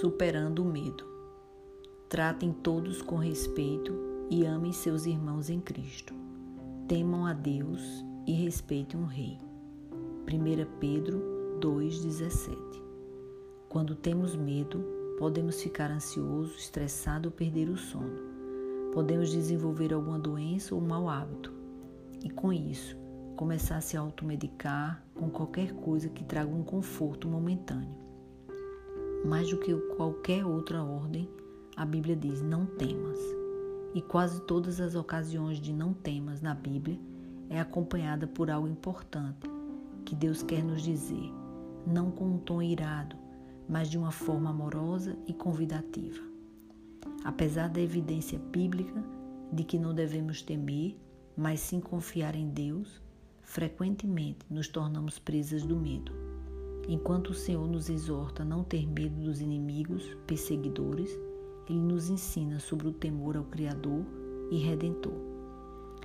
Superando o medo. Tratem todos com respeito e amem seus irmãos em Cristo. Temam a Deus e respeitem o Rei. 1 Pedro 2,17 Quando temos medo, podemos ficar ansioso, estressado ou perder o sono. Podemos desenvolver alguma doença ou mau hábito. E com isso, começar a se automedicar com qualquer coisa que traga um conforto momentâneo. Mais do que qualquer outra ordem, a Bíblia diz: não temas. E quase todas as ocasiões de não temas na Bíblia é acompanhada por algo importante que Deus quer nos dizer, não com um tom irado, mas de uma forma amorosa e convidativa. Apesar da evidência bíblica de que não devemos temer, mas sim confiar em Deus, frequentemente nos tornamos presas do medo. Enquanto o Senhor nos exorta a não ter medo dos inimigos, perseguidores, Ele nos ensina sobre o temor ao Criador e Redentor.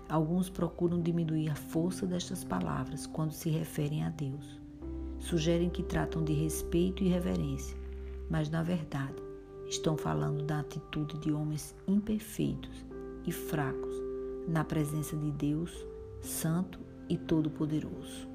Alguns procuram diminuir a força destas palavras quando se referem a Deus. Sugerem que tratam de respeito e reverência, mas na verdade estão falando da atitude de homens imperfeitos e fracos na presença de Deus, Santo e Todo-Poderoso.